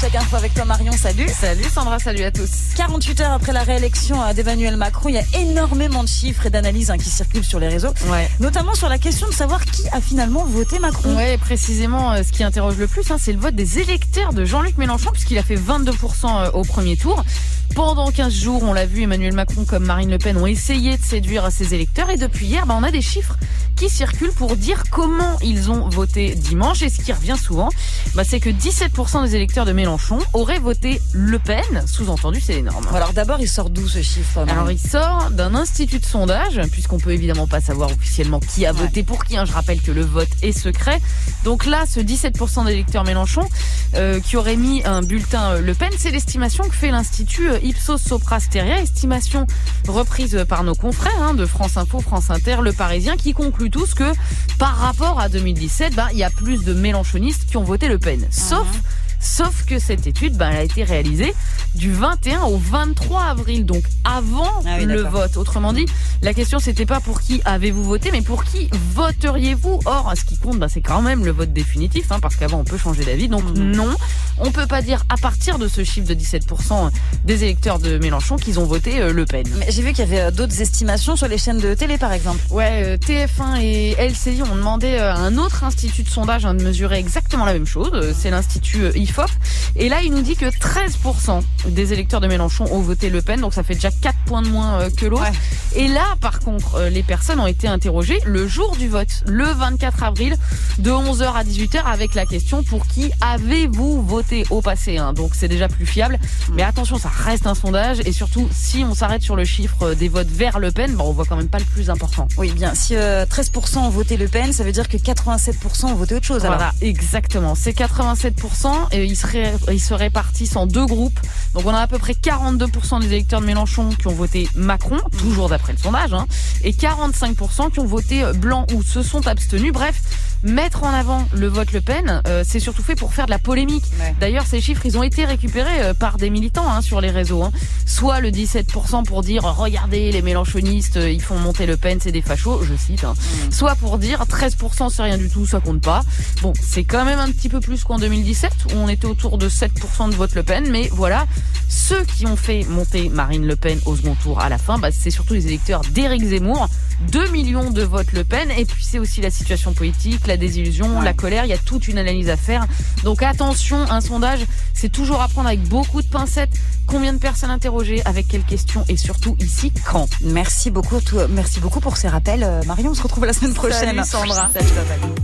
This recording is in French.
Chaque info avec toi Marion, salut. Salut Sandra, salut à tous. 48 heures après la réélection euh, d'Emmanuel Macron, il y a énormément de chiffres et d'analyses hein, qui circulent sur les réseaux, Ouais. notamment sur la question de savoir qui a finalement voté Macron. Ouais, précisément, euh, ce qui interroge le plus, hein, c'est le vote des électeurs de Jean-Luc Mélenchon, puisqu'il a fait 22% euh, au premier tour. Pendant 15 jours, on l'a vu, Emmanuel Macron comme Marine Le Pen ont essayé de séduire ses électeurs. Et depuis hier, bah, on a des chiffres qui circulent pour dire comment ils ont voté dimanche. Et ce qui revient souvent, bah, c'est que 17% des électeurs de Mélenchon auraient voté Le Pen. Sous-entendu, c'est énorme. Alors d'abord, il sort d'où ce chiffre Alors il sort d'un institut de sondage, puisqu'on peut évidemment pas savoir officiellement qui a voté pour qui. hein. Je rappelle que le vote est secret. Donc là, ce 17% d'électeurs Mélenchon euh, qui auraient mis un bulletin euh, Le Pen, c'est l'estimation que fait l'institut euh, Ipsos Sopra Steria, estimation reprise par nos confrères hein, de France Info, France Inter, Le Parisien, qui conclut tous que par rapport à 2017, ben, il y a plus de mélenchonistes qui ont voté Le Pen. Sauf Sauf que cette étude, ben, elle a été réalisée du 21 au 23 avril, donc avant Ah oui, le vote. Autrement dit, la question c'était pas pour qui avez-vous voté, mais pour qui voteriez-vous? Or, ce qui compte, ben, c'est quand même le vote définitif, hein, parce qu'avant on peut changer d'avis. Donc Mhm. non, on peut pas dire à partir de ce chiffre de 17% des électeurs de Mélenchon qu'ils ont voté euh, Le Pen. Mais J'ai vu qu'il y avait euh, d'autres estimations sur les chaînes de télé par exemple. Ouais, euh, TF1 et LCI ont demandé à un autre institut de sondage hein, de mesurer exactement la même chose. C'est l'institut euh, Et là, il nous dit que 13% des électeurs de Mélenchon ont voté Le Pen, donc ça fait déjà 4 points de moins euh, que l'autre. Ouais. Et là, par contre, euh, les personnes ont été interrogées le jour du vote, le 24 avril, de 11h à 18h, avec la question pour qui avez-vous voté au passé hein? Donc c'est déjà plus fiable. Mais attention, ça reste un sondage. Et surtout, si on s'arrête sur le chiffre euh, des votes vers Le Pen, bah, on voit quand même pas le plus important. Oui, bien. Si euh, 13% ont voté Le Pen, ça veut dire que 87% ont voté autre chose. alors. Voilà, exactement. C'est 87% et ils seraient, ils se répartissent en deux groupes. Donc on a à peu près 42% des électeurs de Mélenchon qui ont voté Macron, toujours d'après le sondage, hein, et 45% qui ont voté blanc ou se sont abstenus. Bref, mettre en avant le vote Le Pen, euh, c'est surtout fait pour faire de la polémique. Ouais. D'ailleurs, ces chiffres, ils ont été récupérés euh, par des militants hein, sur les réseaux. hein. Soit le 17% pour dire regardez les mélenchonistes, euh, ils font monter Le Pen, c'est des fachos, je cite. hein. Soit pour dire 13% c'est rien du tout, ça compte pas. Bon, c'est quand même un petit peu plus qu'en 2017 où on était autour de 7% de vote Le Pen, mais voilà, ceux qui ont fait monter Marine Le Pen au second tour à la fin, bah, c'est surtout les électeurs d'Éric Zemmour. 2 millions de votes Le Pen, et puis c'est aussi la situation politique, la désillusion, la colère, il y a toute une analyse à faire. Donc attention, un sondage, c'est toujours à prendre avec beaucoup de pincettes. Combien de personnes interrogées, avec quelles questions, et surtout ici, quand? Merci beaucoup, merci beaucoup pour ces rappels, euh, Marion. On se retrouve la semaine prochaine. Salut, Sandra. Salut.